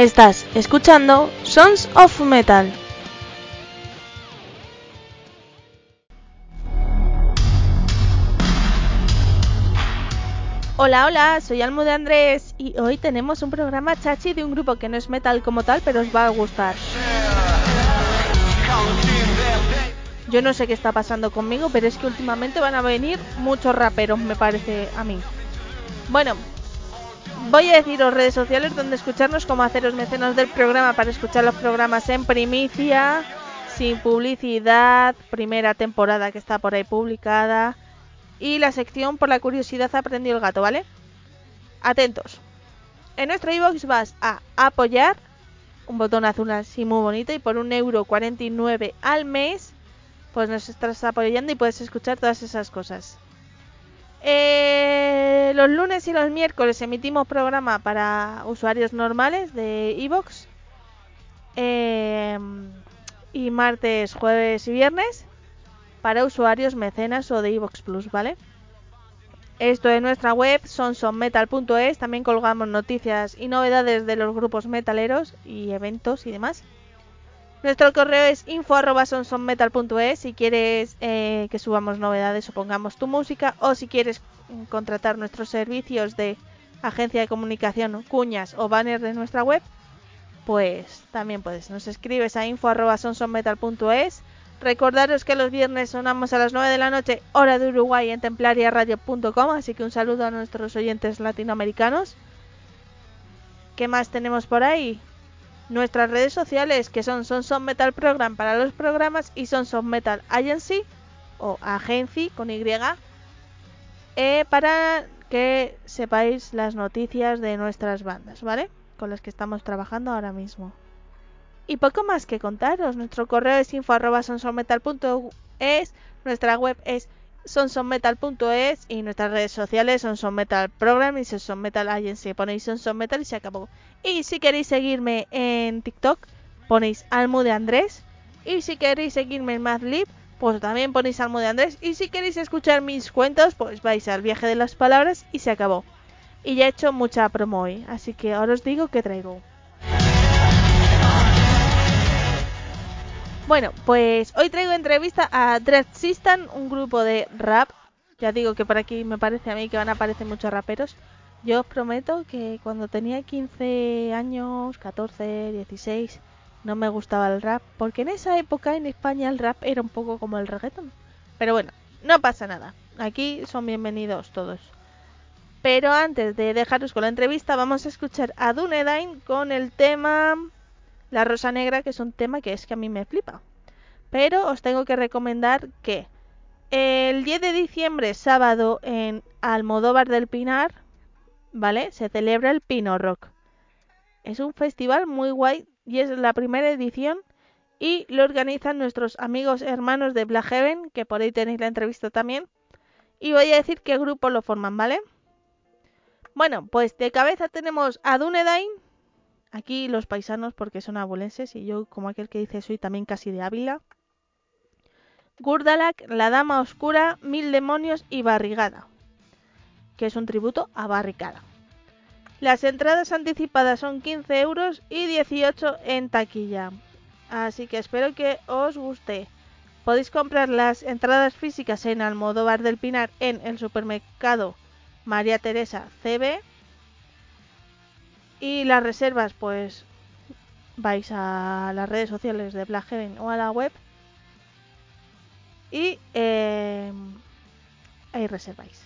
Estás escuchando Sons of Metal. Hola, hola, soy Almo de Andrés y hoy tenemos un programa chachi de un grupo que no es metal como tal, pero os va a gustar. Yo no sé qué está pasando conmigo, pero es que últimamente van a venir muchos raperos, me parece a mí. Bueno, voy a deciros redes sociales donde escucharnos, cómo haceros mecenas del programa para escuchar los programas en primicia, sin publicidad, primera temporada que está por ahí publicada y la sección por la curiosidad aprendió el gato, ¿vale? Atentos. En nuestro iBox vas a apoyar, un botón azul así muy bonito, y por un euro 49 al mes, pues nos estás apoyando y puedes escuchar todas esas cosas. Eh, los lunes y los miércoles emitimos programa para usuarios normales de iBox. Eh, y martes, jueves y viernes para usuarios mecenas o de iVox Plus, ¿vale? Esto en nuestra web sonsonmetal.es, también colgamos noticias y novedades de los grupos metaleros y eventos y demás. Nuestro correo es info.sonsonmetal.es si quieres eh, que subamos novedades o pongamos tu música o si quieres contratar nuestros servicios de agencia de comunicación, cuñas o banners de nuestra web, pues también puedes. Nos escribes a info.sonsonmetal.es Recordaros que los viernes sonamos a las 9 de la noche, hora de Uruguay, en templariaradio.com, así que un saludo a nuestros oyentes latinoamericanos. ¿Qué más tenemos por ahí? Nuestras redes sociales, que son Sonson Metal Program para los programas y Sonson Metal Agency, o Agency con Y, eh, para que sepáis las noticias de nuestras bandas, ¿vale? Con las que estamos trabajando ahora mismo. Y poco más que contaros. Nuestro correo es info.sonsonmetal.es, nuestra web es sonsonmetal.es y nuestras redes sociales son Son Metal Program y Son Metal Agency. Ponéis Son Metal y se acabó. Y si queréis seguirme en TikTok, ponéis Almo de Andrés. Y si queréis seguirme en Madlib, pues también ponéis Almo de Andrés. Y si queréis escuchar mis cuentos, pues vais al viaje de las palabras y se acabó. Y ya he hecho mucha promo hoy, así que ahora os digo que traigo. Bueno, pues hoy traigo entrevista a Dread System, un grupo de rap. Ya digo que por aquí me parece a mí que van a aparecer muchos raperos. Yo os prometo que cuando tenía 15 años, 14, 16, no me gustaba el rap, porque en esa época en España el rap era un poco como el reggaeton. Pero bueno, no pasa nada. Aquí son bienvenidos todos. Pero antes de dejaros con la entrevista, vamos a escuchar a Dunedain con el tema la Rosa Negra, que es un tema que es que a mí me flipa. Pero os tengo que recomendar que el 10 de diciembre, sábado, en Almodóvar del Pinar, ¿vale? Se celebra el Pino Rock. Es un festival muy guay y es la primera edición y lo organizan nuestros amigos hermanos de Black Heaven, que por ahí tenéis la entrevista también. Y voy a decir qué grupo lo forman, ¿vale? Bueno, pues de cabeza tenemos a Dunedain, Aquí los paisanos, porque son abulenses, y yo, como aquel que dice, soy también casi de Ávila. Gurdalak, la Dama Oscura, Mil Demonios y Barrigada, que es un tributo a Barricada. Las entradas anticipadas son 15 euros y 18 en taquilla. Así que espero que os guste. Podéis comprar las entradas físicas en Almodóvar del Pinar en el supermercado María Teresa CB y las reservas, pues vais a las redes sociales de Black o a la web y eh, ahí reserváis.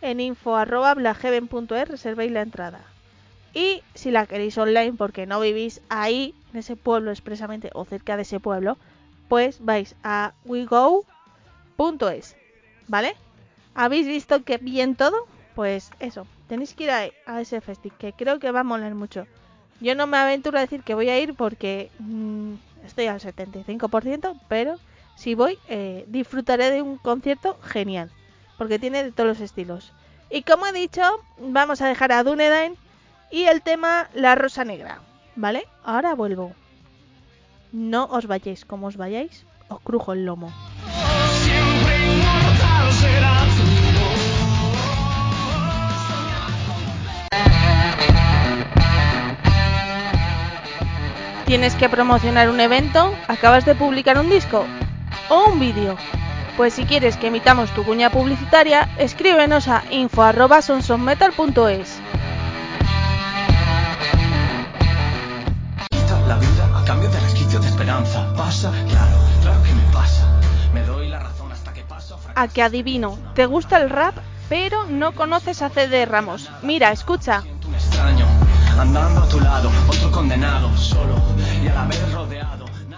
En info arroba la entrada. Y si la queréis online porque no vivís ahí, en ese pueblo expresamente o cerca de ese pueblo, pues vais a wego.es. ¿Vale? ¿Habéis visto que bien todo? Pues eso, tenéis que ir a, ese festival, que creo que va a molar mucho. Yo no me aventuro a decir que voy a ir porque mm, estoy al 75%, pero si voy, eh, disfrutaré de un concierto genial, porque tiene de todos los estilos. Y como he dicho, vamos a dejar a Dunedain y el tema La Rosa Negra, ¿vale? Ahora vuelvo. No os vayáis, como os vayáis, os crujo el lomo. ¿Tienes que promocionar un evento? ¿Acabas de publicar un disco? ¿O un vídeo? Pues si quieres que emitamos tu cuña publicitaria, escríbenos a info.sonsonmetal.es. La vida a cambio de resquicio de esperanza pasa, claro, claro que me pasa. Me doy la razón hasta que paso a que adivino, ¿te gusta el rap? Pero no conoces a CD Ramos. Mira, escucha. un extraño andando a tu lado, otro condenado solo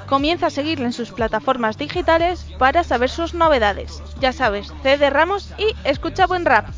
Comienza a seguirle en sus plataformas digitales para saber sus novedades. Ya sabes, CD Ramos y escucha buen rap.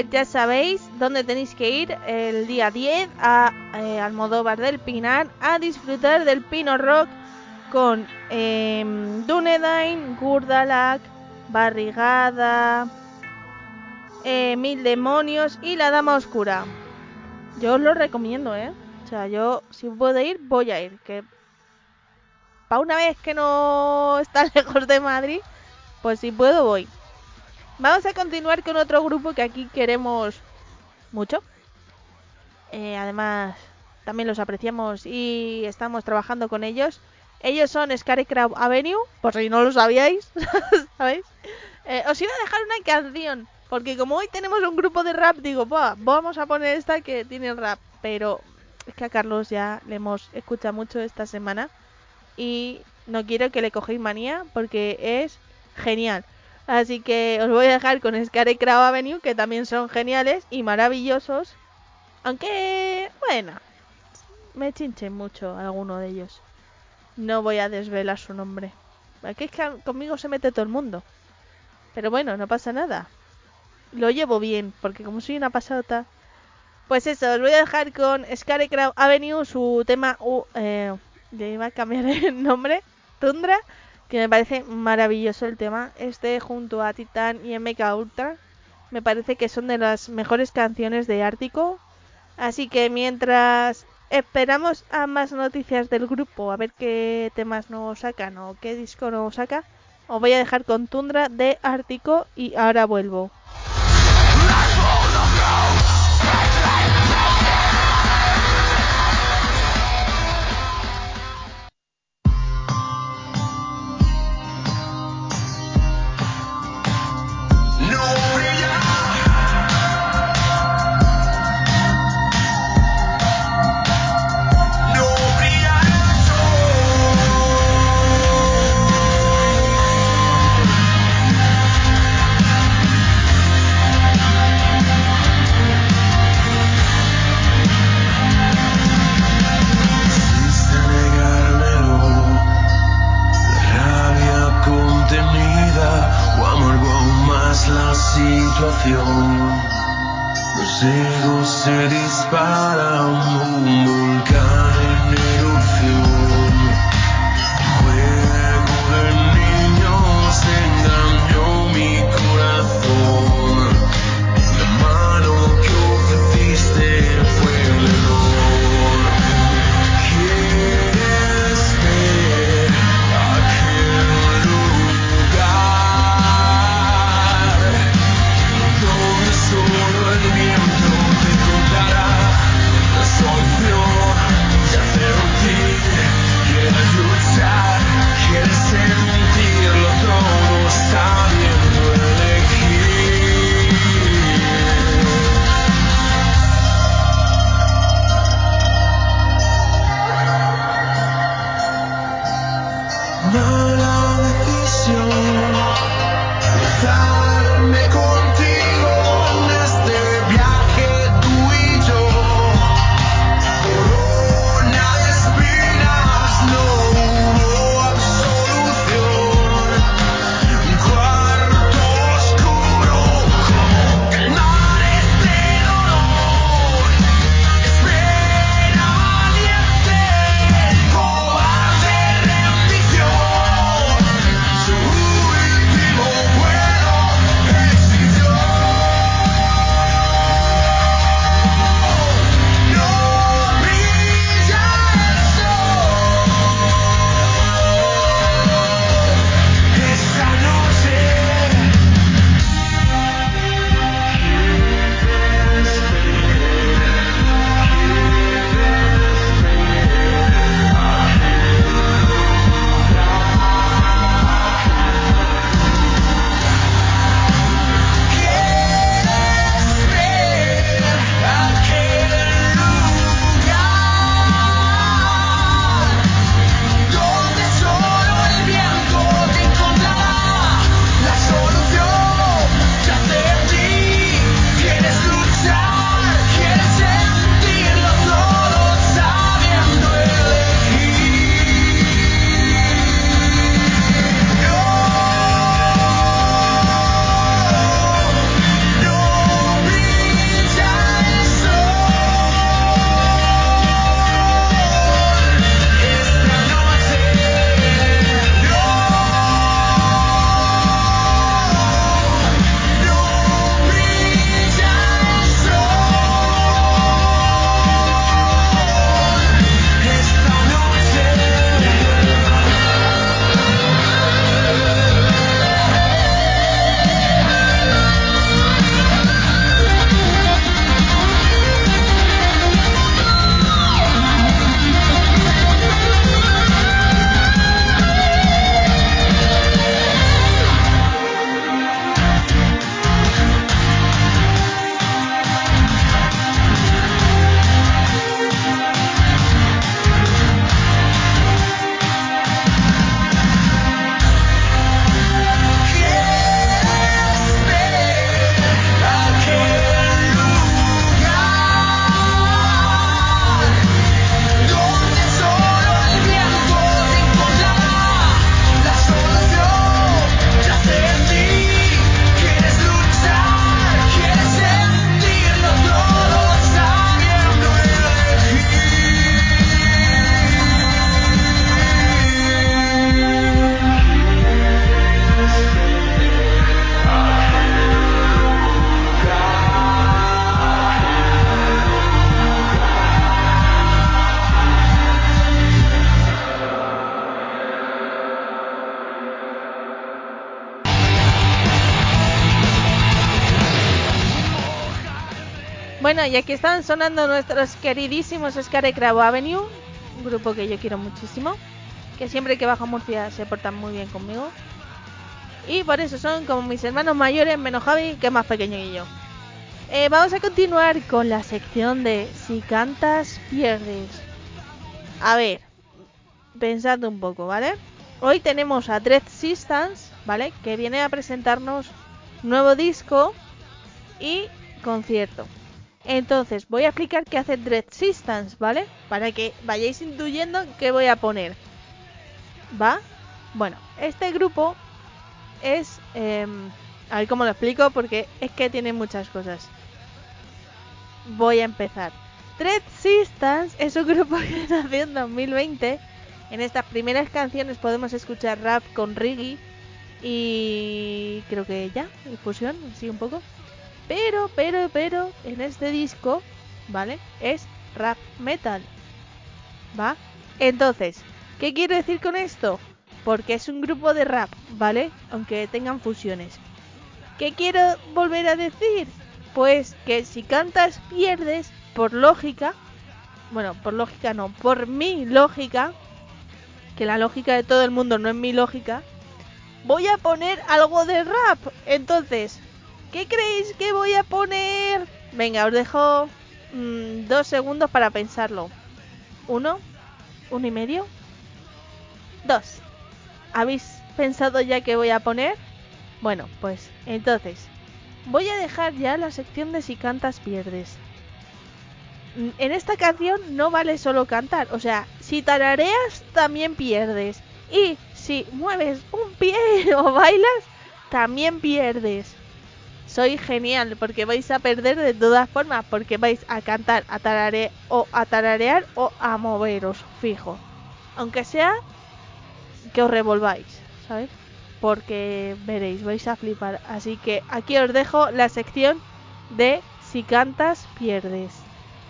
Pues ya sabéis dónde tenéis que ir el día 10 a eh, Almodóvar del Pinar a disfrutar del Pino Rock con eh, Dunedain, Gurdalak, Barrigada, eh, Mil Demonios y La Dama Oscura. Yo os lo recomiendo, ¿eh? O sea, yo si puedo ir, voy a ir. Que para una vez que no está lejos de Madrid, pues si puedo, voy. Vamos a continuar con otro grupo que aquí queremos mucho. Eh, además, también los apreciamos y estamos trabajando con ellos. Ellos son Scarecrow Avenue, por si no lo sabíais, ¿sabéis? Eh, os iba a dejar una canción, porque como hoy tenemos un grupo de rap, digo, "Buah, vamos a poner esta que tiene rap. Pero es que a Carlos ya le hemos escuchado mucho esta semana y no quiero que le cogéis manía porque es genial. Así que os voy a dejar con Scarecrow Avenue, que también son geniales y maravillosos. Aunque, bueno, me chinchen mucho alguno de ellos. No voy a desvelar su nombre. Aquí es que conmigo se mete todo el mundo. Pero bueno, no pasa nada. Lo llevo bien, porque como soy una pasota. Pues eso, os voy a dejar con Scarecrow Avenue, su tema. Uh, eh, le iba a cambiar el nombre. Tundra, que me parece maravilloso el tema. Este junto a Titan y MK Ultra. Me parece que son de las mejores canciones de Ártico. Así que mientras esperamos a más noticias del grupo, a ver qué temas nuevos sacan o qué disco nuevo saca, os voy a dejar con Tundra de Ártico y ahora vuelvo. Y aquí están sonando nuestros queridísimos Scarecrow Avenue, un grupo que yo quiero muchísimo, que siempre que bajo a Murcia se portan muy bien conmigo. Y por eso son como mis hermanos mayores, menos Javi, que es más pequeño que yo. Eh, vamos a continuar con la sección de Si cantas, pierdes. A ver, pensando un poco, ¿vale? Hoy tenemos a Dread Systems, ¿vale? Que viene a presentarnos nuevo disco y concierto. Entonces, voy a explicar qué hace Dread Systems, ¿vale? Para que vayáis intuyendo qué voy a poner. ¿Va? Bueno, este grupo es... em, a ver cómo lo explico porque es que tiene muchas cosas. Voy a empezar. Dread Systems es un grupo que nació en 2020. En estas primeras canciones podemos escuchar rap con reggae y creo que ya, y fusión, sí un poco. Pero, pero, pero, en este disco, ¿vale? Es rap metal. ¿Va? Entonces, ¿qué quiero decir con esto? Porque es un grupo de rap, ¿vale? Aunque tengan fusiones. ¿Qué quiero volver a decir? Pues que si cantas pierdes, por lógica, bueno, por lógica no, por mi lógica, que la lógica de todo el mundo no es mi lógica, voy a poner algo de rap. Entonces, ¿qué creéis que voy a poner? Venga, os dejo mm, dos segundos para pensarlo. Uno, uno y medio, dos. ¿Habéis pensado ya qué voy a poner? Bueno, pues entonces, voy a dejar ya la sección de si cantas pierdes. Mm, En esta canción no vale solo cantar, o sea, si tarareas también pierdes. Y si mueves un pie o bailas, también pierdes. Soy genial porque vais a perder de todas formas, porque vais a cantar, o a tararear o a moveros, fijo. Aunque sea que os revolváis, ¿sabes? Porque veréis, vais a flipar. Así que aquí os dejo la sección de si cantas, pierdes.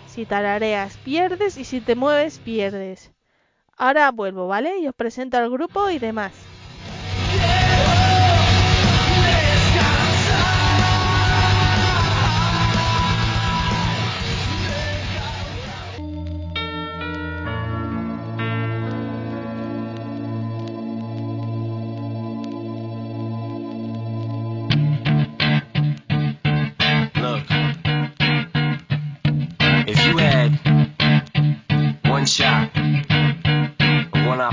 Si tarareas, pierdes. Y si te mueves, pierdes. Ahora vuelvo, ¿vale? Y os presento al grupo y demás.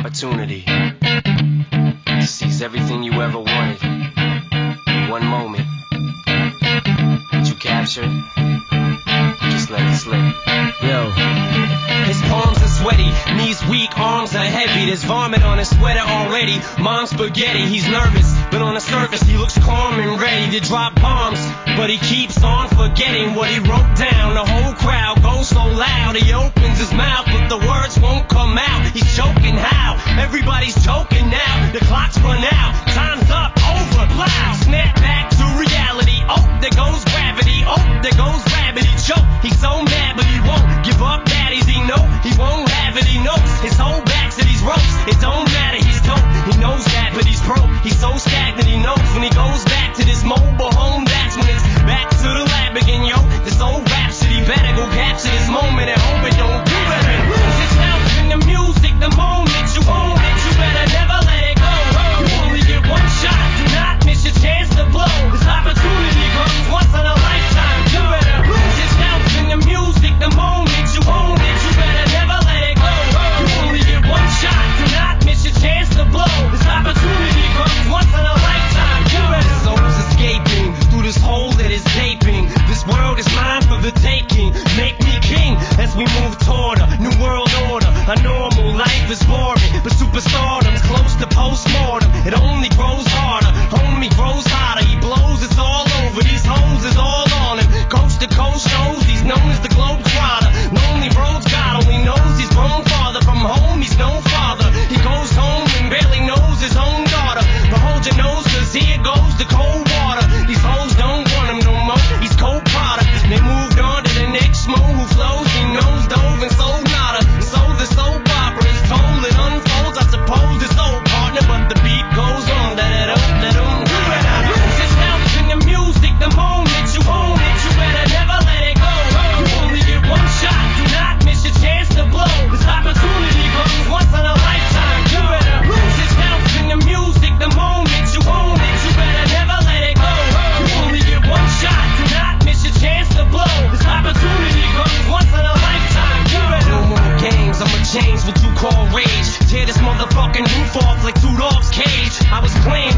Opportunity to seize everything you ever wanted, one moment that you captured, just let it slip. Yo. His palms are sweaty, knees weak, arms are heavy. There's vomit on his sweater already. Mom's spaghetti, he's nervous, but on the surface he looks calm and ready to drop Talking roof off like two cage. I was playing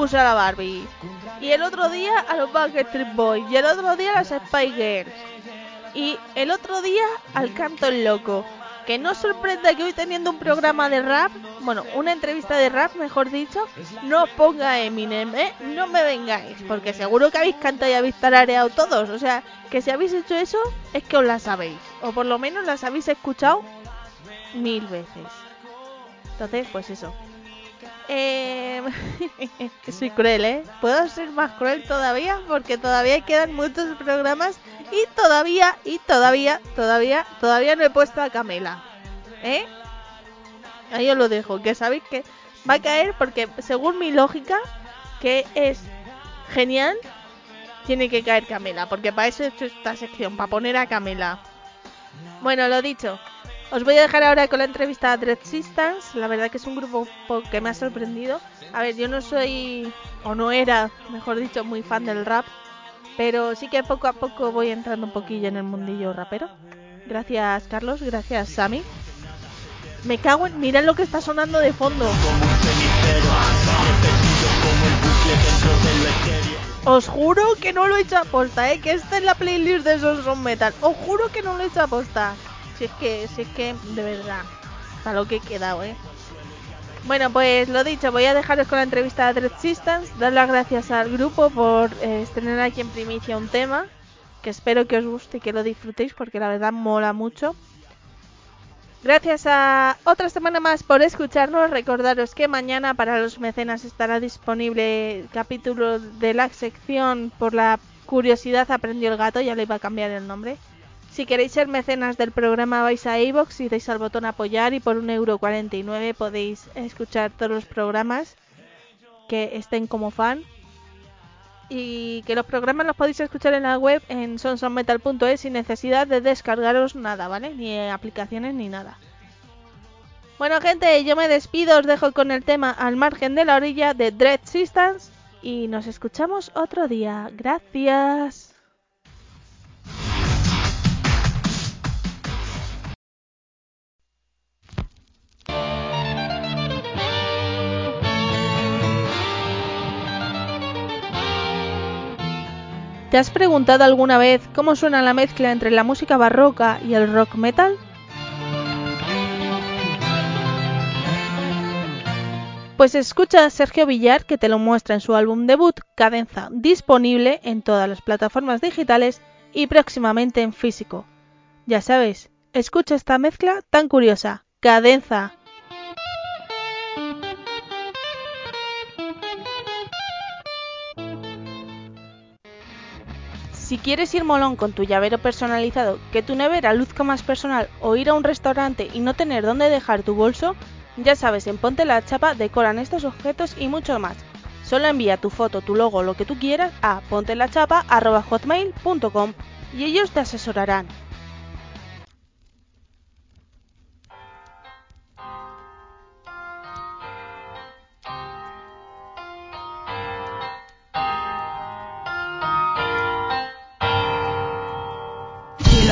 puse a la Barbie. Y el otro día a los Backstreet Boys. Y el otro día a las Spy Girls. Y el otro día al Canto el Loco. Que no sorprenda que hoy teniendo un programa de rap, bueno, una entrevista de rap, mejor dicho, no ponga Eminem, ¿eh? No me vengáis, porque seguro que habéis cantado y habéis tarareado todos. O sea, que si habéis hecho eso, es que os la sabéis. O por lo menos las habéis escuchado mil veces. Entonces, pues eso. Eh... que soy cruel, ¿eh? Puedo ser más cruel todavía porque todavía quedan muchos programas y todavía, y todavía, todavía, todavía no he puesto a Camela. ¿Eh? Ahí os lo dejo, que sabéis que va a caer porque según mi lógica, que es genial, tiene que caer Camela, porque para eso he hecho esta sección, para poner a Camela. Bueno, lo dicho, os voy a dejar ahora con la entrevista a Dread Sisters. La verdad que es un grupo po- que me ha sorprendido. A ver, yo no soy, o no era, mejor dicho, muy fan del rap. Pero sí que poco a poco voy entrando un poquillo en el mundillo rapero. Gracias, Carlos. Gracias, Sammy. Me cago en... Mirad lo que está sonando de fondo. Os juro que no lo he hecho a posta, ¿eh? Que esta es la playlist de Sons of Metal. Os juro que no lo he hecho a posta. Si es que, si es que, de verdad, para lo que he quedado, ¿eh? Bueno, pues lo dicho, voy a dejaros con la entrevista a Dread Sisters. Dar las gracias al grupo por eh, estrenar aquí en primicia un tema. Que espero que os guste y que lo disfrutéis porque la verdad mola mucho. Gracias a otra semana más por escucharnos. Recordaros que mañana para los mecenas estará disponible el capítulo de la sección por la curiosidad aprendió el gato, ya le iba a cambiar el nombre. Si queréis ser mecenas del programa vais a iVoox y dais al botón apoyar y por 1,49€ podéis escuchar todos los programas que estén como fan. Y que los programas los podéis escuchar en la web en sonsonmetal.es sin necesidad de descargaros nada, ¿vale? Ni aplicaciones ni nada. Bueno, gente, yo me despido, os dejo con el tema Al margen de la orilla de Dread Sisters y nos escuchamos otro día. Gracias. ¿Te has preguntado alguna vez cómo suena la mezcla entre la música barroca y el rock metal? Pues escucha a Sergio Villar que te lo muestra en su álbum debut Cadenza, disponible en todas las plataformas digitales y próximamente en físico. Ya sabes, escucha esta mezcla tan curiosa, Cadenza. Si quieres ir molón con tu llavero personalizado, que tu nevera luzca más personal o ir a un restaurante y no tener dónde dejar tu bolso, ya sabes, en Ponte la Chapa decoran estos objetos y mucho más. Solo envía tu foto, tu logo, lo que tú quieras a pontelachapa.hotmail.com y ellos te asesorarán.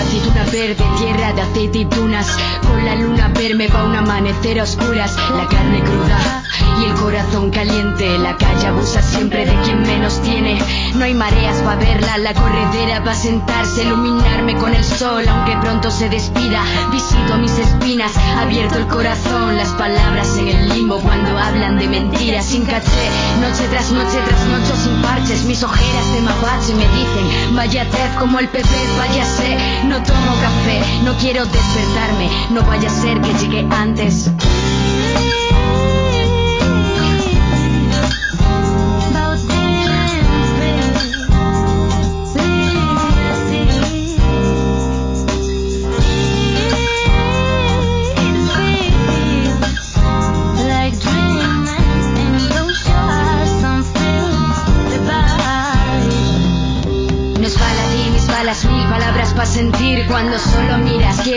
Aceituna verde, tierra de aceitunas Con la luna verme pa' un amanecer a oscuras. La carne cruda y el corazón caliente. La calle abusa siempre de quien menos tiene. No hay mareas pa' verla, la corredera pa' sentarse Iluminarme con el sol aunque pronto se despida. Visito mis espinas, abierto el corazón. Las palabras en el limbo cuando hablan de mentiras. Sin caché, noche tras noche tras noche sin parches. Mis ojeras de mapache me dicen Vaya tez como el PP, vaya sé tomo café, no quiero despertarme No vaya a ser que llegue antes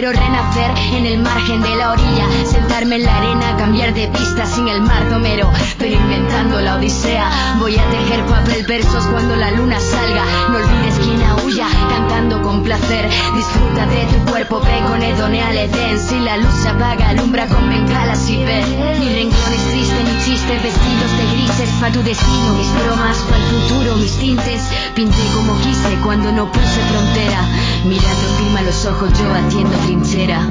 miras. Quiero en el margen de la orilla, sentarme en la arena, cambiar de pista sin el mar domero, pero inventando la odisea. Voy a tejer papel versos cuando la luna salga. No olvides quién huya, cantando con placer. Disfruta de tu cuerpo, ve con Edone al. Si la luz se apaga, alumbra con bengalas y ve. Ni renglones tristes ni chistes, vestidos de grises pa' tu destino. Mis bromas pa' el futuro, mis tintes. Pinté como quise cuando no puse frontera. Mirando firme a los ojos, yo haciendo trinchera.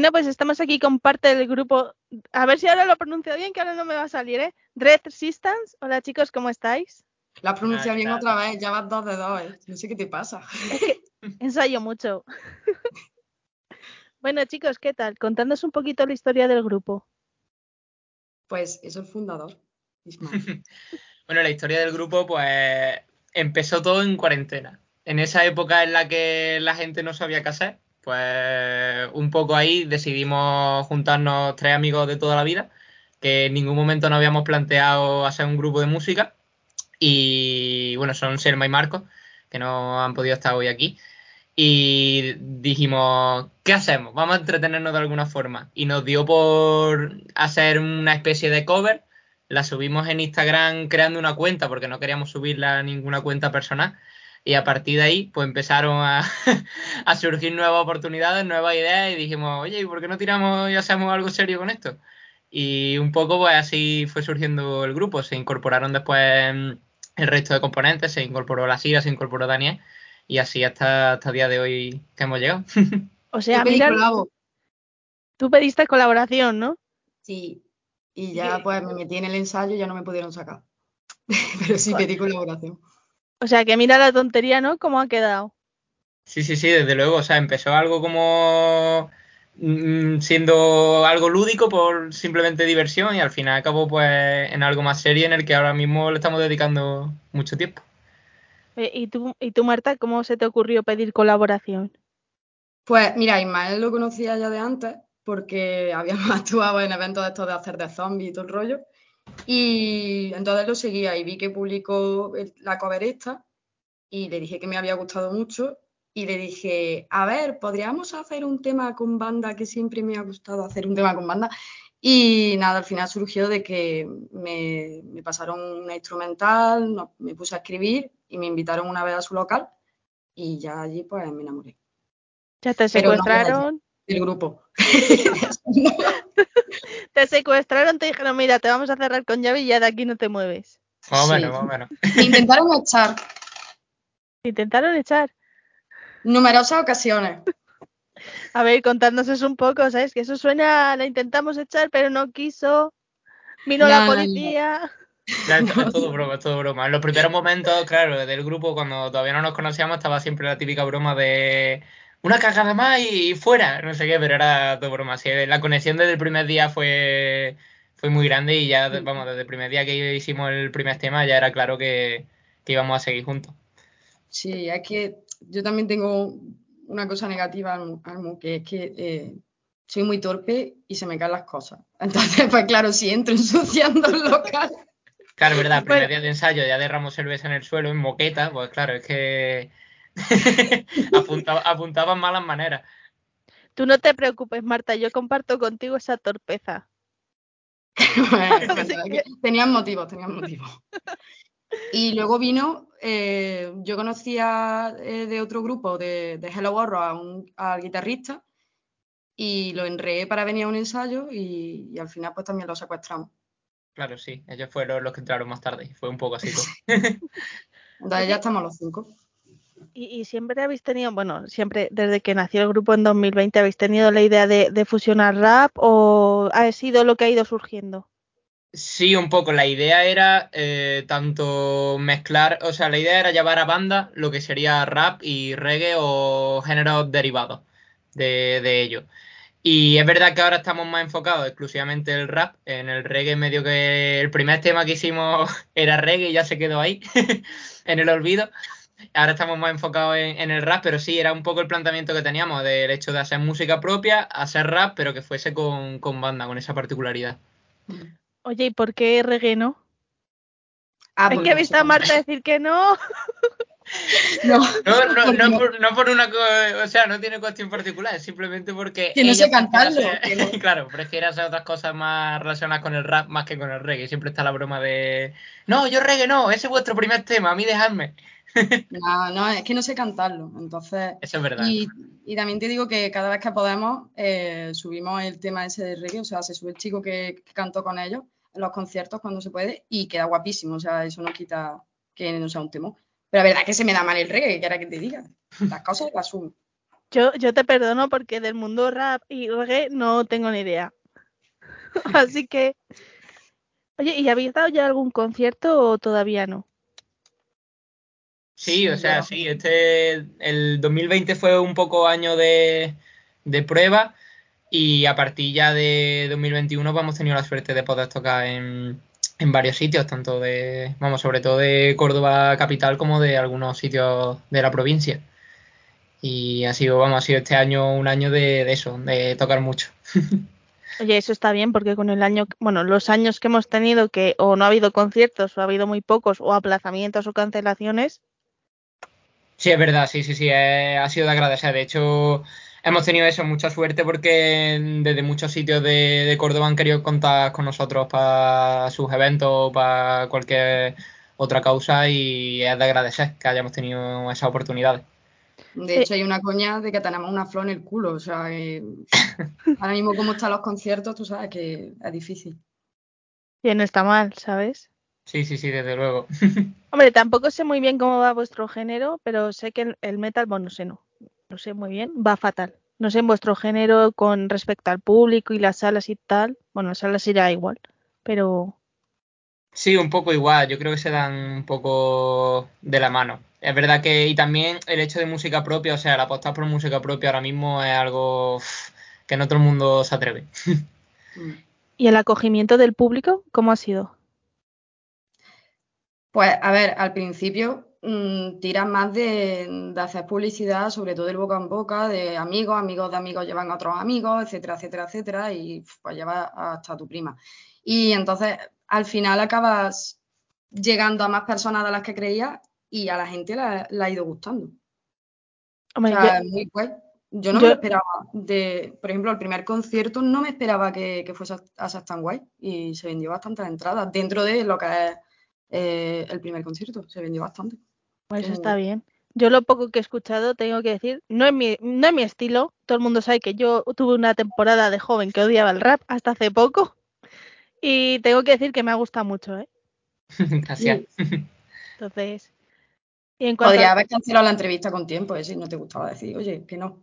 Bueno, pues estamos aquí con parte del grupo. A ver si ahora lo pronuncio bien, que ahora no me va a salir, ¿eh? Red Resistance. Hola chicos, ¿cómo estáis? La has pronunciado Ah, bien otra vez, ya vas dos de dos, ¿eh? No sé qué te pasa. Ensayo mucho. bueno, chicos, ¿qué tal? Contadnos un poquito la historia del grupo. Pues eso es fundador. Ismael. Bueno, la historia del grupo, pues empezó todo en cuarentena. En esa época en la que la gente no sabía qué hacer, pues un poco ahí decidimos juntarnos tres amigos de toda la vida, que en ningún momento nos habíamos planteado hacer un grupo de música. Y bueno, son Selma y Marcos, que no han podido estar hoy aquí. Y dijimos, ¿qué hacemos? Vamos a entretenernos de alguna forma. Y nos dio por hacer una especie de cover la subimos en Instagram creando una cuenta porque no queríamos subirla a ninguna cuenta personal. Y a partir de ahí, pues empezaron a, a surgir nuevas oportunidades, nuevas ideas y dijimos, oye, ¿y por qué no tiramos y hacemos algo serio con esto? Y un poco, pues así fue surgiendo el grupo. Se incorporaron después mm, el resto de componentes, se incorporó la Sira, se incorporó Daniel y así hasta, hasta el día de hoy que hemos llegado. O sea, mira, tú pediste colaboración, ¿no? Sí. Y ya pues me metí en el ensayo y ya no me pudieron sacar. Pero sí pedí colaboración. O sea, que mira la tontería, ¿no? ¿Cómo ha quedado? Sí, sí, sí, desde luego. O sea, empezó algo como mm, siendo algo lúdico por simplemente diversión y al final acabó pues en algo más serio en el que ahora mismo le estamos dedicando mucho tiempo. ¿Y tú, y tú, Marta, cómo se te ocurrió pedir colaboración? Pues mira, Ismael lo conocía ya de antes porque habíamos actuado en eventos de estos de hacer de zombies y todo el rollo. Y entonces lo seguía y vi que publicó el- la cover esta y le dije que me había gustado mucho y le dije, a ver, ¿podríamos hacer un tema con banda que siempre me ha gustado hacer un tema con banda? Y nada, al final surgió de que me, me pasaron una instrumental, no- me puse a escribir y me invitaron una vez a su local y ya allí pues me enamoré. Ya te secuestraron, del grupo. te secuestraron, te dijeron, mira, te vamos a cerrar con llave y ya de aquí no te mueves. Más o Sí. menos, más o menos. Me intentaron echar Te intentaron echar. numerosas ocasiones. A ver, contándonos un poco, ¿sabes? Que eso suena, la intentamos echar, pero no quiso. Vino No, la no, no. policía. Ya, es, es todo broma, es todo broma. En los primeros momentos, claro, del grupo, cuando todavía no nos conocíamos, estaba siempre la típica broma de una cagada más y fuera, no sé qué, pero era todo broma. Así, la conexión desde el primer día fue, fue muy grande y ya, vamos, desde el primer día que hicimos el primer tema ya era claro que, que íbamos a seguir juntos. Sí, es que yo también tengo una cosa negativa, que es que eh, soy muy torpe y se me caen las cosas. Entonces, pues claro, si entro ensuciando el local. Claro, verdad, primer Bueno. día de ensayo ya derramó cerveza en el suelo, en moqueta, pues claro, es que apuntaba, apuntaban malas maneras. Tú no te preocupes, Marta, yo comparto contigo esa torpeza. Que- tenían motivos, tenían motivos. Y luego vino, eh, yo conocía eh, de otro grupo, de, de Hello Horror, a un- al guitarrista y lo enreé para venir a un ensayo y, y al final pues también lo secuestramos. Claro, sí, ellos fueron los que entraron más tarde y fue un poco así. Entonces ya estamos los cinco. Y, siempre habéis tenido, bueno, siempre desde que nació el grupo en 2020, ¿habéis tenido la idea de, de fusionar rap o ha sido lo que ha ido surgiendo? Sí, un poco. La idea era eh, tanto mezclar, o sea, la idea era llevar a banda lo que sería rap y reggae o géneros derivados de, de ello. Y es verdad que ahora estamos más enfocados exclusivamente en el rap. En el reggae medio que el primer tema que hicimos era reggae y ya se quedó ahí, en el olvido. Ahora estamos más enfocados en, en el rap, pero sí, era un poco el planteamiento que teníamos del hecho de hacer música propia, hacer rap, pero que fuese con, con banda, con esa particularidad. Oye, ¿y por qué reggae no? Ah, es que he visto a Marta decir que no. No, No, no, porque no, por, no por una o sea, no tiene cuestión particular, es simplemente porque Que no sé cantarlo, hacer- claro, prefiere hacer otras cosas más relacionadas con el rap más que con el reggae. Siempre está la broma de no, yo reggae no, ese es vuestro primer tema, a mí dejadme. No, no, es que no sé cantarlo. Entonces, Eso es verdad. y, y también te digo que cada vez que podemos eh, subimos el tema ese de reggae, o sea, se sube el chico que, que cantó con ellos en los conciertos cuando se puede y queda guapísimo, o sea, eso no quita que no sea un tema. Pero la verdad es que se me da mal el reggae, que ahora que te diga. Las cosas las asumo. Yo, yo te perdono porque del mundo rap y reggae no tengo ni idea. Así que. Oye, ¿y habéis dado ya algún concierto o todavía no? Sí, o sea, sí, este, el 2020 fue un poco año de, de prueba y a partir ya de 2021 pues, hemos tenido la suerte de poder tocar en, en varios sitios, tanto de, vamos, sobre todo de Córdoba capital como de algunos sitios de la provincia. Y ha sido, vamos, ha sido este año un año de, de eso, de tocar mucho. Oye, eso está bien porque con el año, bueno, los años que hemos tenido que o no ha habido conciertos o ha habido muy pocos o aplazamientos o cancelaciones, Sí, es verdad, sí, sí, sí, eh, ha sido de agradecer. De hecho, hemos tenido eso, mucha suerte porque desde muchos sitios de, de Córdoba han querido contar con nosotros para sus eventos o para cualquier otra causa y es de agradecer que hayamos tenido esas oportunidades. De Sí. hecho, hay una coña de que tenemos una flor en el culo, o sea, que ahora mismo como están los conciertos, tú sabes que es difícil. que no está mal, ¿sabes? Sí, sí, sí, desde luego. Hombre, tampoco sé muy bien cómo va vuestro género, pero sé que el, el metal, bueno, no sé, no. No sé muy bien, va fatal. No sé en vuestro género con respecto al público y las salas y tal. Bueno, las salas irá igual, pero Sí, un poco igual, yo creo que se dan un poco de la mano. Es verdad que, y también el hecho de música propia, o sea, el apostar por música propia ahora mismo es algo que no todo el mundo se atreve. Mm. ¿y el acogimiento del público cómo ha sido? Pues a ver, al principio mm, tiran más de, de hacer publicidad, sobre todo el boca en boca, de amigos, amigos de amigos llevan a otros amigos, etcétera, etcétera, etcétera, y pues lleva hasta tu prima. Y entonces al final acabas llegando a más personas de las que creías y a la gente la, ha ido gustando. O Hombre, sea, es muy guay. Yo no yo- me esperaba. De, por ejemplo, el primer concierto no me esperaba que, que fuese a ser tan guay y se vendió bastantes entradas dentro de lo que es eh, el primer concierto. Se vendió bastante. pues Muy está bien. Yo lo poco que he escuchado, tengo que decir, no es mi, no es mi estilo. Todo el mundo sabe que yo tuve una temporada de joven que odiaba el rap hasta hace poco. Y tengo que decir que me ha gustado mucho, ¿eh? Gracias. Entonces, y en cuanto Podría a- haber cancelado la entrevista con tiempo, eh, si no te gustaba decir, oye, que no.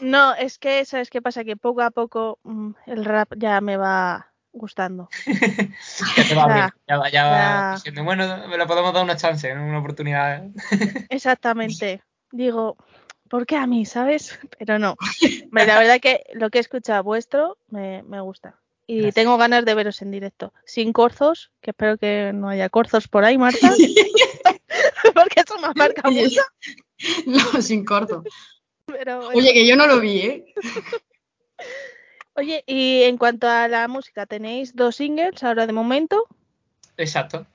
No, es que, ¿sabes qué pasa? Que poco a poco mm, el rap ya me va gustando. Ya te va bien. Ya va, ya va ya. diciendo, bueno, me le podemos dar una chance, una oportunidad. Exactamente. Digo, ¿por qué a mí, sabes? Pero no. La verdad que lo que he escuchado vuestro me, me gusta. Y Gracias. tengo ganas de veros en directo. Sin corzos, que espero que no haya corzos por ahí, Marta. Porque eso me marca mucho. No, sin corto. Pero bueno. Oye, que yo no lo vi, ¿eh? Oye, y en cuanto a la música, tenéis dos singles ahora de momento. Exacto.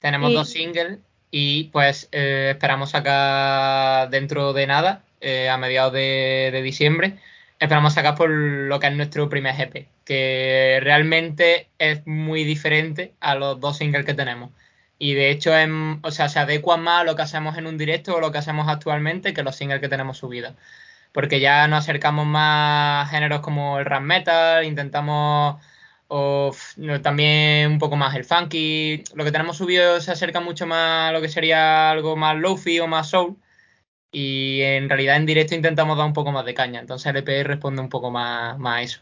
Tenemos Y- dos singles y pues eh, esperamos sacar dentro de nada, eh, a mediados de, de diciembre, esperamos sacar por lo que es nuestro primer EP, que realmente es muy diferente a los dos singles que tenemos. Y de hecho, en- o sea, se adecuan más a lo que hacemos en un directo o lo que hacemos actualmente que los singles que tenemos subidos. Porque ya nos acercamos más a géneros como el rap metal, intentamos o también un poco más el funky. Lo que tenemos subido se acerca mucho más a lo que sería algo más lofi o más soul. Y en realidad en directo intentamos dar un poco más de caña. Entonces el EP responde un poco más, más a eso.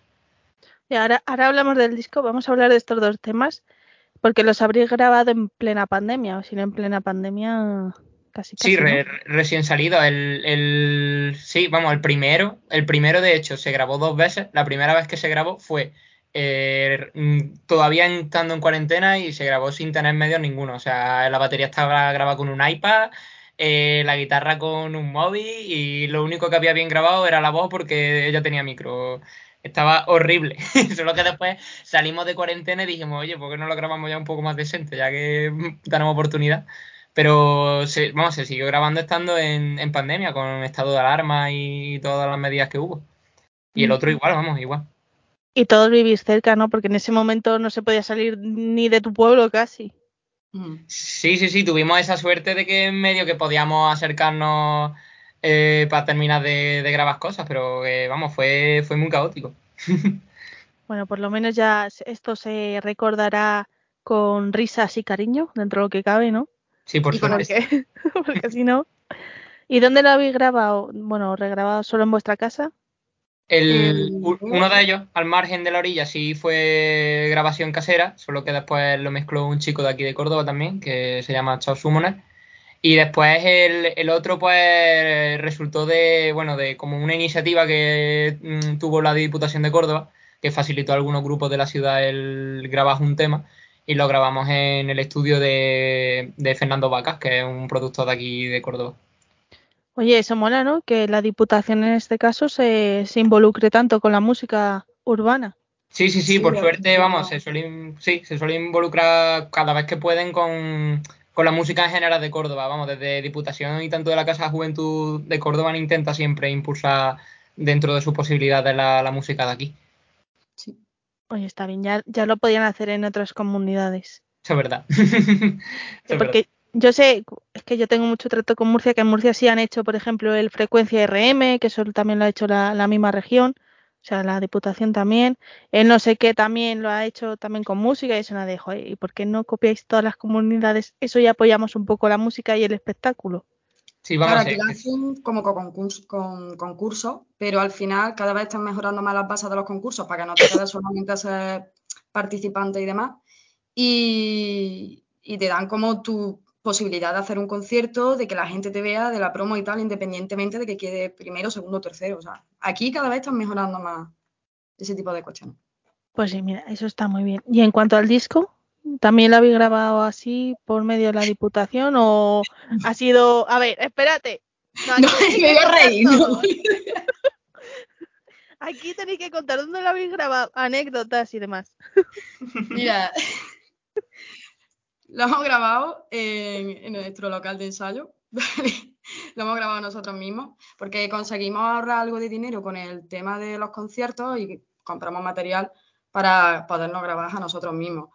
Y ahora, ahora hablamos del disco, vamos a hablar de estos dos temas, porque los habréis grabado en plena pandemia, o si no en plena pandemia, casi casi, Sí, re- recién salido. El, el- sí, vamos, el primero. El primero, de hecho, se grabó dos veces. La primera vez que se grabó fue eh, mm, todavía estando en cuarentena y se grabó sin tener medios ninguno. O sea, la batería estaba grabada con un iPad, eh, la guitarra con un móvil y lo único que había bien grabado era la voz porque ella tenía micro. Estaba horrible. Solo que después salimos de cuarentena y dijimos, oye, ¿por qué no lo grabamos ya un poco más decente? Ya que mm, tenemos oportunidad. Pero se, vamos, se siguió grabando estando en, en pandemia, con estado de alarma y todas las medidas que hubo. Y el otro igual, vamos, igual. Y todos vivís cerca, ¿no? Porque en ese momento no se podía salir ni de tu pueblo casi. Sí, sí, sí, tuvimos esa suerte de que en medio que podíamos acercarnos eh, para terminar de, de grabar cosas, pero eh, vamos, fue, fue muy caótico. Bueno, por lo menos ya esto se recordará con risas y cariño, dentro de lo que cabe, ¿no? Sí, por suerte. Porque, porque si no. ¿Y dónde lo habéis grabado? Bueno, regrabado solo en vuestra casa. El, uno de ellos, al margen de la orilla, sí fue grabación casera, solo que después lo mezcló un chico de aquí de Córdoba también, que se llama Chao Summoner. Y después el, el otro, pues, resultó de, bueno, de como una iniciativa que mm, tuvo la Diputación de Córdoba, que facilitó a algunos grupos de la ciudad el grabar un tema, y lo grabamos en el estudio de, de Fernando Vacas, que es un productor de aquí de Córdoba. Oye, eso mola, ¿no? Que la Diputación en este caso se, se involucre tanto con la música urbana. Sí, sí, sí, Sí, por suerte, vamos, se suele, in- sí, se suele involucrar cada vez que pueden con, con la música en general de Córdoba, vamos, desde Diputación y tanto de la Casa de Juventud de Córdoba intenta siempre impulsar dentro de sus posibilidades la, la música de aquí. Oye, está bien, ya, ya lo podían hacer en otras comunidades. Eso es verdad. Eso. Porque yo sé, es que yo tengo mucho trato con Murcia, que en Murcia sí han hecho, por ejemplo, el Frecuencia RM, que eso también lo ha hecho la, la misma región. O sea, la Diputación también. El no sé qué también lo ha hecho también con música y es una de, joder, ¿y por qué no copiáis todas las comunidades eso y apoyamos un poco la música y el espectáculo? Sí, vamos Claro, a aquí hacen como con concursos, con concursos, pero al final cada vez están mejorando más las bases de los concursos para que no te quedes solamente a ser participante y demás. Y, y te dan como tu posibilidad de hacer un concierto, de que la gente te vea, de la promo y tal, independientemente de que quede primero, segundo, tercero. O sea, aquí cada vez están mejorando más ese tipo de cuestiones. Pues sí, mira, eso está muy bien. Y en cuanto al disco, ¿también lo habéis grabado así por medio de la Diputación o ha sido... A ver, espérate. No, No, me voy a reír. Aquí tenéis que contar dónde lo habéis grabado, anécdotas y demás. Mira, lo hemos grabado en, en nuestro local de ensayo. lo hemos grabado nosotros mismos porque conseguimos ahorrar algo de dinero con el tema de los conciertos y compramos material para podernos grabar a nosotros mismos.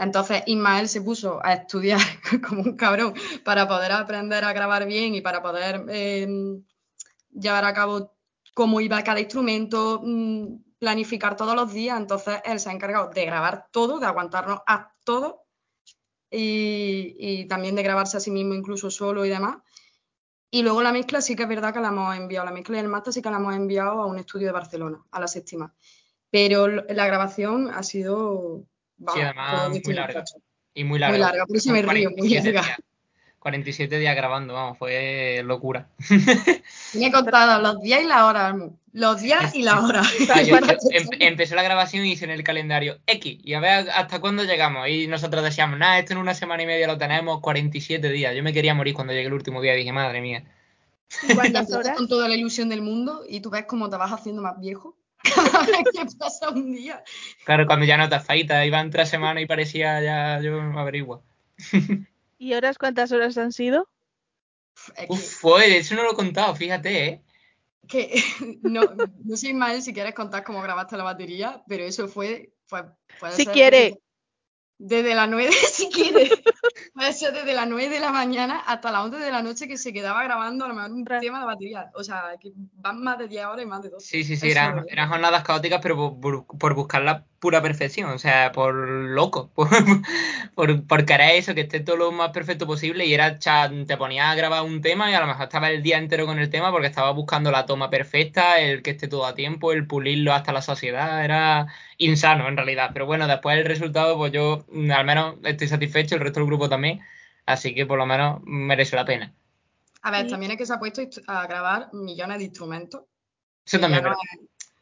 Entonces Ismael se puso a estudiar como un cabrón para poder aprender a grabar bien y para poder eh, llevar a cabo cómo iba cada instrumento, mm, planificar todos los días. Entonces él se ha encargado de grabar todo, de aguantarnos a todos y, y también de grabarse a sí mismo incluso solo y demás. Y luego la mezcla sí que es verdad que la hemos enviado, la mezcla y el máster sí que la hemos enviado a un estudio de Barcelona, a la séptima. Pero la grabación ha sido... Sí, además, muy larga. Y muy larga. Muy larga, por eso me río, muy 47 larga. días. 47 días grabando, vamos, fue locura. Tiene contado los días y la hora. Los días y la hora. Yo- em- empezó la grabación y hice en el calendario X y a ver hasta cuándo llegamos. Y nosotros decíamos, nada, esto en una semana y media lo tenemos, 47 días. Yo me quería morir cuando llegué el último día y dije, madre mía. ¿Y Y cuántas horas? con toda la ilusión del mundo y tú ves cómo te vas haciendo más viejo cada vez que pasa un día. Claro, cuando ya no te afeitas, iban tres semanas y parecía ya yo averigua. ¿Y horas cuántas horas han sido? Uf, fue, eso no lo he contado, fíjate, ¿eh? que no, no sé Ismael si quieres contar cómo grabaste la batería, pero eso fue, pues, puede Si ser quiere. Desde, las 9, si quiere. Puede ser desde las 9 de la mañana hasta las 11 de la noche que se quedaba grabando a lo mejor un tema de batería. O sea, que van más de 10 horas y más de 12. Sí, sí, sí, eran, eran jornadas caóticas, pero por, por- por buscar la pura perfección, o sea, por loco, por, por, por querer eso, que esté todo lo más perfecto posible y era, cha- te ponías a grabar un tema y a lo mejor estaba el día entero con el tema porque estaba buscando la toma perfecta, el que esté todo a tiempo, el pulirlo hasta la sociedad, era insano en realidad, pero bueno, después el resultado, pues yo mm, al menos estoy satisfecho, el resto del grupo también, así que por lo menos merece la pena. A ver, también es que se ha puesto a grabar millones de instrumentos. Eso también es verdad,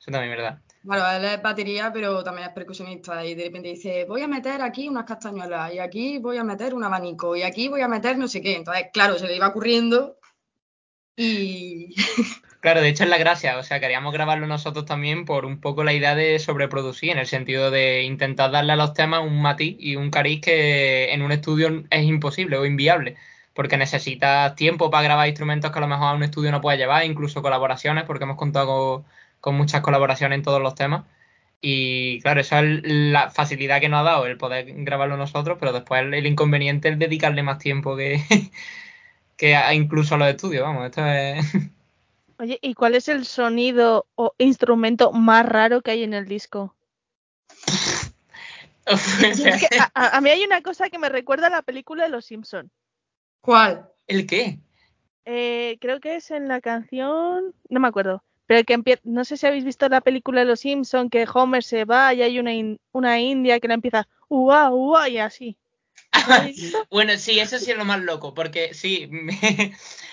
eso también es verdad. Claro, él es batería, pero también es percusionista. Y de repente dice, voy a meter aquí unas castañuelas, y aquí voy a meter un abanico, y aquí voy a meter no sé qué. Entonces, claro, se le iba ocurriendo. Y Claro, de hecho es la gracia, o sea, queríamos grabarlo nosotros también por un poco la idea de sobreproducir, en el sentido de intentar darle a los temas un matiz y un cariz que en un estudio es imposible o inviable, porque necesitas tiempo para grabar instrumentos que a lo mejor a un estudio no puede llevar, incluso colaboraciones, porque hemos contado con, muchas colaboraciones en todos los temas. Y claro, esa es la facilidad que nos ha dado el poder grabarlo nosotros, pero después el, el inconveniente es dedicarle más tiempo que, que a- incluso a los estudios, vamos, esto es... Oye, ¿y cuál es el sonido o instrumento más raro que hay en el disco? Es que a, a- a mí hay una cosa que me recuerda a la película de Los Simpson. ¿cuál? ¿El qué? Eh, creo que es en la canción, no me acuerdo, pero que empie- no sé si habéis visto la película de Los Simpson que Homer se va y hay una, in- una india que le empieza ua ua y así. Bueno, sí, eso sí es lo más loco, porque sí,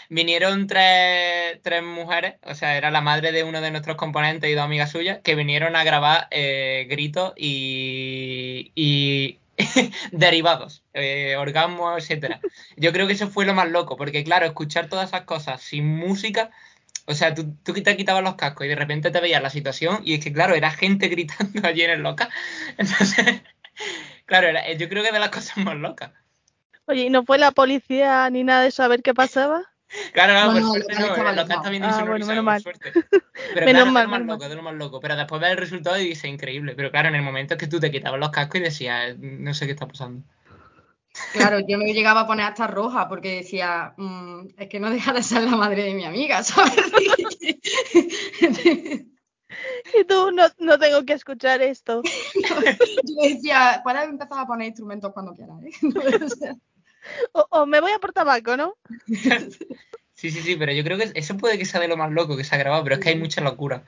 vinieron tres, tres mujeres, o sea, era la madre de uno de nuestros componentes y dos amigas suyas, que vinieron a grabar eh, gritos y, y derivados, eh, orgasmos, etcétera. Yo creo que eso fue lo más loco, porque claro, escuchar todas esas cosas sin música, o sea, tú, tú te quitabas los cascos y de repente te veías la situación y es que, claro, era gente gritando allí en el local. Entonces, claro, era- yo creo que de las cosas más locas. Oye, ¿y no fue la policía ni nada de eso a ver qué pasaba? Claro, no, No, por suerte no, estaba el local alejado. está bien Ah, bueno, menos por mal. suerte. Pero Menos claro, mal, de lo más menos loco, de lo más loco. Pero después ver el resultado y dice increíble. Pero claro, en el momento es que tú te quitabas los cascos y decías, no sé qué está pasando. Claro, yo me llegaba a poner hasta roja porque decía, "Mm, es que no deja de ser la madre de mi amiga, ¿sabes? Y tú, no, no tengo que escuchar esto. Yo le decía, puedes empezar a poner instrumentos cuando quieras, ¿eh? O sea, O, o me voy a por tabaco, ¿no? Sí, sí, sí, pero yo creo que eso puede que sea de lo más loco que se ha grabado, pero es que hay mucha locura.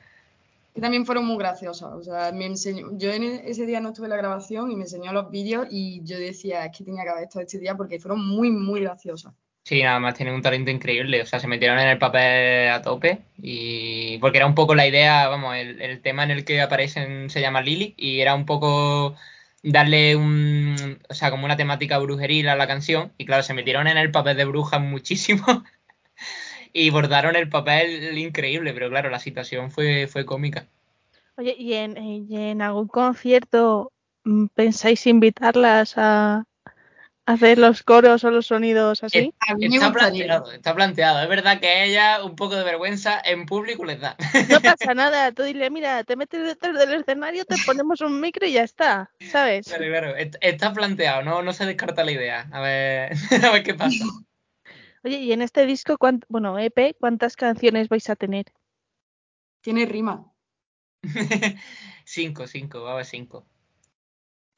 Que también fueron muy graciosas. O sea, me enseñó, yo en ese día no estuve en la grabación y me enseñó los vídeos y yo decía, es que tenía que haber estado este día porque fueron muy, muy graciosas. Sí, nada más tienen un talento increíble, o sea, se metieron en el papel a tope y porque era un poco la idea, vamos, el, el tema en el que aparecen se llama Lily y era un poco darle un, o sea, como una temática brujeril a la canción y claro, se metieron en el papel de brujas muchísimo y bordaron el papel increíble, pero claro, la situación fue, fue cómica. Oye, ¿y en, y en algún concierto mm, pensáis invitarlas a hacer los coros o los sonidos así? A mí me Está planteado, está planteado. Es verdad que a ella un poco de vergüenza en público les da. No pasa nada, tú dile, mira, te metes detrás del escenario, te ponemos un micro y ya está, ¿sabes? Claro, claro, est- está planteado, no, no se descarta la idea. A ver, a ver qué pasa. Oye, y en este disco, cuánt- bueno, EP, ¿cuántas canciones vais a tener? Tiene rima. cinco, cinco, va a haber cinco.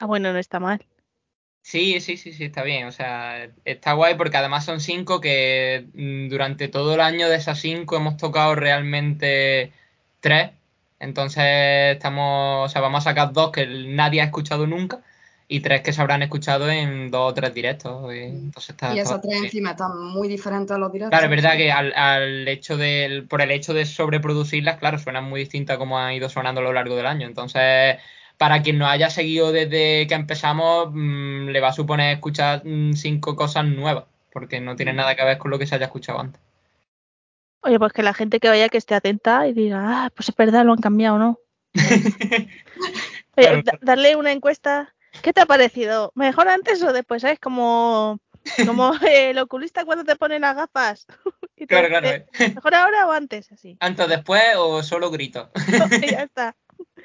Ah, bueno, no está mal. Sí, sí, sí, sí, está bien. O sea, está guay porque además son cinco que mm, durante todo el año de esas cinco hemos tocado realmente tres. Entonces estamos, o sea, vamos a sacar dos que nadie ha escuchado nunca y tres que se habrán escuchado en dos o tres directos. y entonces está, Y esas tres bien. encima están muy diferentes a los directos. Claro, es verdad que al, al hecho del, por el hecho de sobreproducirlas, claro, suenan muy distintas como han ido sonando a lo largo del año. Entonces, para quien nos haya seguido desde que empezamos, mm, le va a suponer escuchar mm, cinco cosas nuevas, porque no tiene nada que ver con lo que se haya escuchado antes. Oye, pues que la gente que vaya que esté atenta y diga, ah, pues es verdad, lo han cambiado, ¿no? Oye, Claro, da- darle una encuesta. ¿Qué te ha parecido? ¿Mejor antes o después? ¿Sabes? Como, como el oculista cuando te pone las gafas. Y te Claro, claro. eh. ¿Mejor ahora o antes? Así. Antes, después o solo grito. Y ya está.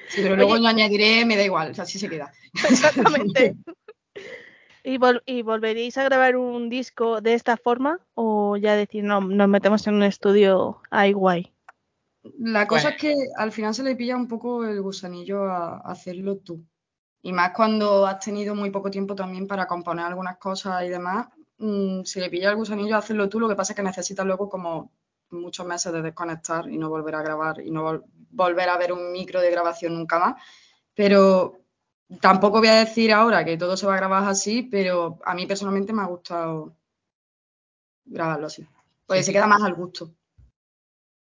Sí, pero luego Oye. yo añadiré, me da igual, o sea, así se queda. Exactamente. ¿Y, vol- ¿Y volveréis a grabar un disco de esta forma? ¿O ya decir, no, nos metemos en un estudio ahí guay? La cosa Bueno. es que al final se le pilla un poco el gusanillo a hacerlo tú. Y más cuando has tenido muy poco tiempo también para componer algunas cosas y demás, mm, se le pilla el gusanillo hacerlo tú. Lo que pasa es que necesitas luego como muchos meses de desconectar y no volver a grabar y no vol- volver a ver un micro de grabación nunca más. Pero tampoco voy a decir ahora que todo se va a grabar así, pero a mí personalmente me ha gustado grabarlo así. Porque Sí, se queda más al gusto.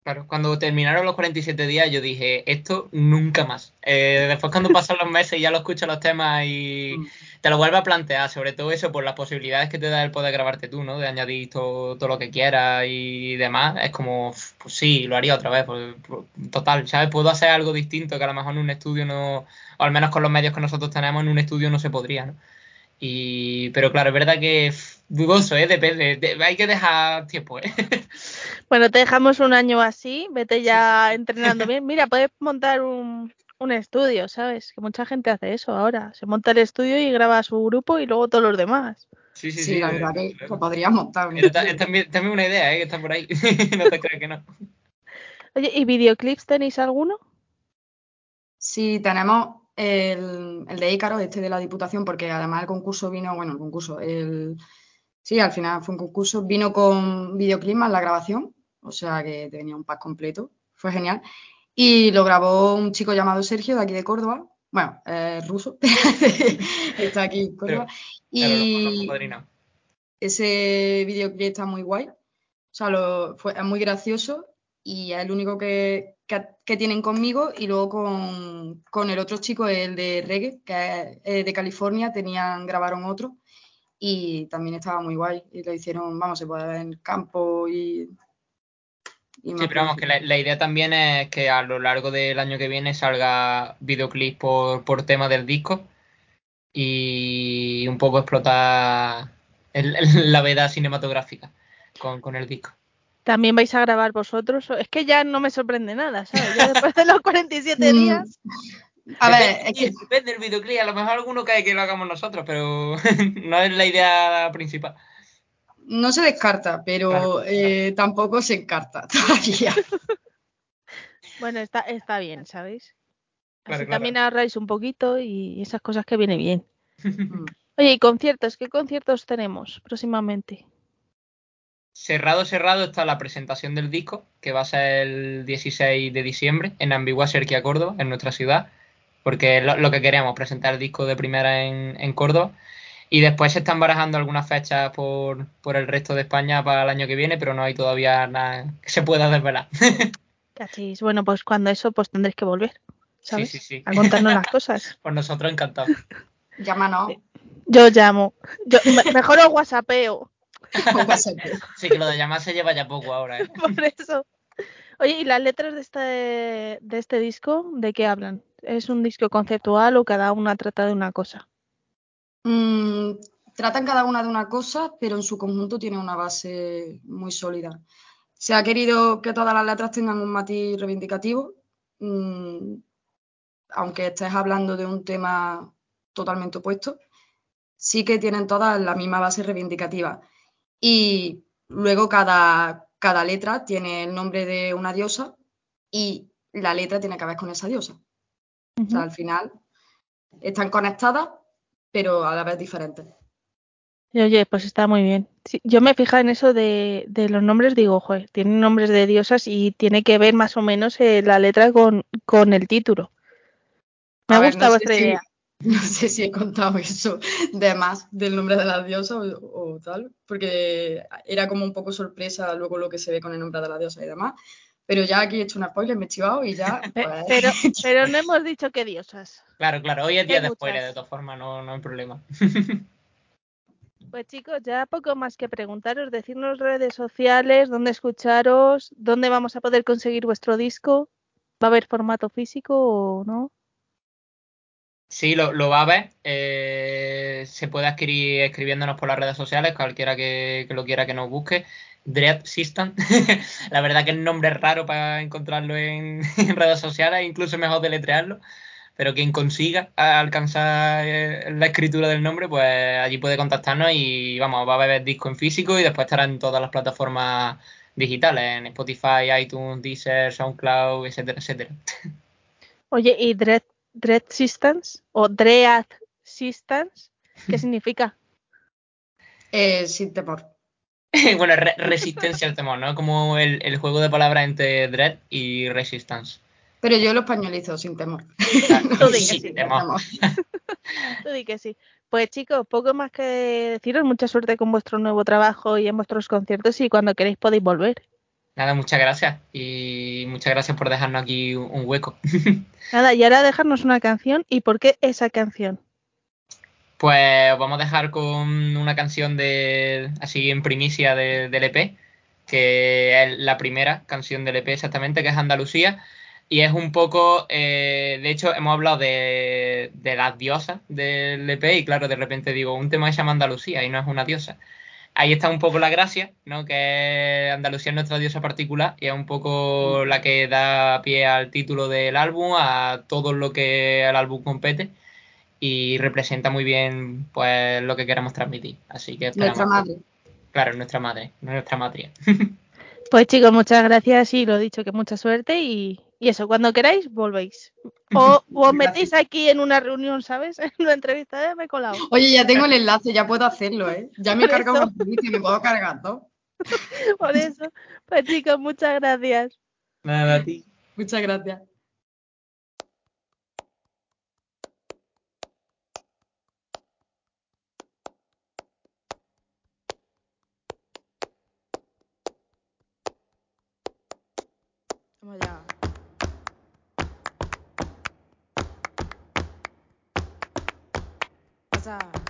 Claro, cuando terminaron los 47 días yo dije, esto nunca más. Eh, después cuando pasan los meses y ya lo escuchas los temas y Mm. te lo vuelves a plantear, sobre todo eso por las posibilidades que te da el poder grabarte tú, ¿no? De añadir todo, todo lo que quieras y demás. Es como, pues sí, lo haría otra vez. pues, pues, total, ¿sabes? Puedo hacer algo distinto que a lo mejor en un estudio no, o al menos con los medios que nosotros tenemos, en un estudio no se podría, ¿no? Y, pero claro, es verdad que dudoso, ¿eh? Depende, de- hay que dejar tiempo, ¿eh? Bueno, te dejamos un año así, vete ya entrenando bien. Mira, puedes montar un, un estudio, ¿sabes? Que mucha gente hace eso ahora. Se monta el estudio y graba su grupo y luego todos los demás. Sí, sí, Sí, sí. la de- verdad que lo podrías montar. es también, también una idea, ¿eh? Que está por ahí. no te creas que no. Oye, ¿y videoclips tenéis alguno? Sí, tenemos el, el de Ícaro, este de la Diputación, porque además el concurso vino, bueno, el concurso, el, sí, al final fue un concurso, vino con videoclip más la grabación, o sea que tenía un pack completo, fue genial. Y lo grabó un chico llamado Sergio, de aquí de Córdoba, bueno, ruso, está aquí en Córdoba. Y, lo- lo ese videoclip está muy guay. O sea, lo, fue, es muy gracioso y es el único que, que, que tienen conmigo. Y luego con, con el otro chico, el de reggae, que es eh, de California, tenían, grabaron otro y también estaba muy guay. Y lo hicieron, vamos, se puede ver en el campo y. y Sí, pero vamos, que la, la idea también es que a lo largo del año que viene salga videoclip por, por tema del disco y un poco explotar el- el- la veda cinematográfica con, con el disco. ¿También vais a grabar vosotros? Es que ya no me sorprende nada, ¿sabes? Ya después de los 47 Mm, días. A ver, Depende, es que depende del videoclip, a lo mejor alguno cae que lo hagamos nosotros, pero no es la idea principal. no se descarta, pero Claro, eh, tampoco se encarta todavía. Bueno, está, está bien, ¿sabéis? Claro, Así claro. también ahorráis un poquito y esas cosas que viene bien. Oye, y conciertos, ¿qué conciertos tenemos próximamente? Cerrado, cerrado está la presentación del disco, que va a ser el 16 de diciembre en Ambigua Serquia, Córdoba, en nuestra ciudad, porque es lo, lo que queremos, presentar el disco de primera en, en Córdoba. Y después se están barajando algunas fechas por, por el resto de España para el año que viene, pero no hay todavía nada que se pueda desvelar. Cachis. Bueno, pues cuando eso, pues tendréis que volver, ¿sabes? Sí, sí, sí. A contarnos las cosas. Pues nosotros encantados. Llámanos. Yo llamo. Yo, me- mejor os whatsappeo. Sí, que lo de llamar se lleva ya poco ahora, ¿eh? Por eso. Oye, ¿y las letras de este, de este disco, de qué hablan? ¿Es un disco conceptual o cada una trata de una cosa? Mm, tratan cada una de una cosa, pero en su conjunto tiene una base muy sólida. Se ha querido que todas las letras tengan un matiz reivindicativo, mm, aunque estés hablando de un tema totalmente opuesto, sí que tienen todas la misma base reivindicativa. Y luego cada, cada letra tiene el nombre de una diosa y la letra tiene que ver con esa diosa. O sea, al final están conectadas, pero a la vez diferentes. Y oye, pues está muy bien. Sí, yo me fijaba en eso de, de los nombres, digo, joder, tienen nombres de diosas y tiene que ver más o menos eh, la letra con, con el título. Me A ver, gusta no sé vuestra si- idea. No sé si he contado eso de más del nombre de la diosa o, o tal, porque era como un poco sorpresa luego lo que se ve con el nombre de la diosa y demás. Pero ya aquí he hecho un spoiler, me he chivado y ya. Pues, Pero, pero no hemos dicho qué diosas. Claro, claro, hoy es día de spoiler, de todas formas, no, no hay problema. Pues chicos, ya poco más que preguntaros, decirnos redes sociales, dónde escucharos, dónde vamos a poder conseguir vuestro disco. ¿Va a haber formato físico o no? Sí, lo, va a ver. eh, se puede adquirir escribiéndonos por las redes sociales, cualquiera que, lo quiera que nos busque. Dread System. La verdad que el nombre es raro para encontrarlo en, en redes sociales, incluso mejor deletrearlo. Pero quien consiga alcanzar eh, la escritura del nombre, pues allí puede contactarnos y vamos, va a haber disco en físico y después estará en todas las plataformas digitales, en Spotify, iTunes, Deezer, SoundCloud, etcétera, etcétera. Oye, ¿y Dread, Dread Systems o Dread Systems? ¿Qué significa? eh, sin temor. bueno, re- resistencia al temor, ¿no? Como el, el juego de palabras entre Dread y Resistance. Pero yo lo españolizo sin temor. Tú di que Sí, sí. temor. Tú di que sí. Pues chicos, poco más que deciros. Mucha suerte con vuestro nuevo trabajo y en vuestros conciertos y cuando queréis podéis volver. Nada, muchas gracias. Y muchas gracias por dejarnos aquí un, hueco. Nada, y ahora dejarnos una canción. ¿Y por qué esa canción? Pues vamos a dejar con una canción de así en primicia de- del EP, que es la primera canción del EP exactamente, que es Andalucía. Y es un poco, eh, de hecho, hemos hablado de, de las diosas del EP y claro, de repente digo, un tema que se llama Andalucía y no es una diosa. Ahí está un poco la gracia, ¿no? Que Andalucía es nuestra diosa particular y es un poco la que da pie al título del álbum, a todo lo que el álbum compete y representa muy bien pues lo que queremos transmitir. Así que. Nuestra madre. Claro, nuestra madre, nuestra matria. Pues chicos, muchas gracias y lo dicho, que mucha suerte y, y eso, cuando queráis, volvéis. O, o os metéis aquí en una reunión, ¿sabes? En una entrevista de me he colado. Oye, ya tengo el enlace, ya puedo hacerlo, ¿eh? Ya me he cargado una publicidad y me puedo cargar dos. Por eso. Pues chicos, muchas gracias. Nada, a ti. Muchas gracias. Vamos allá. Pasa.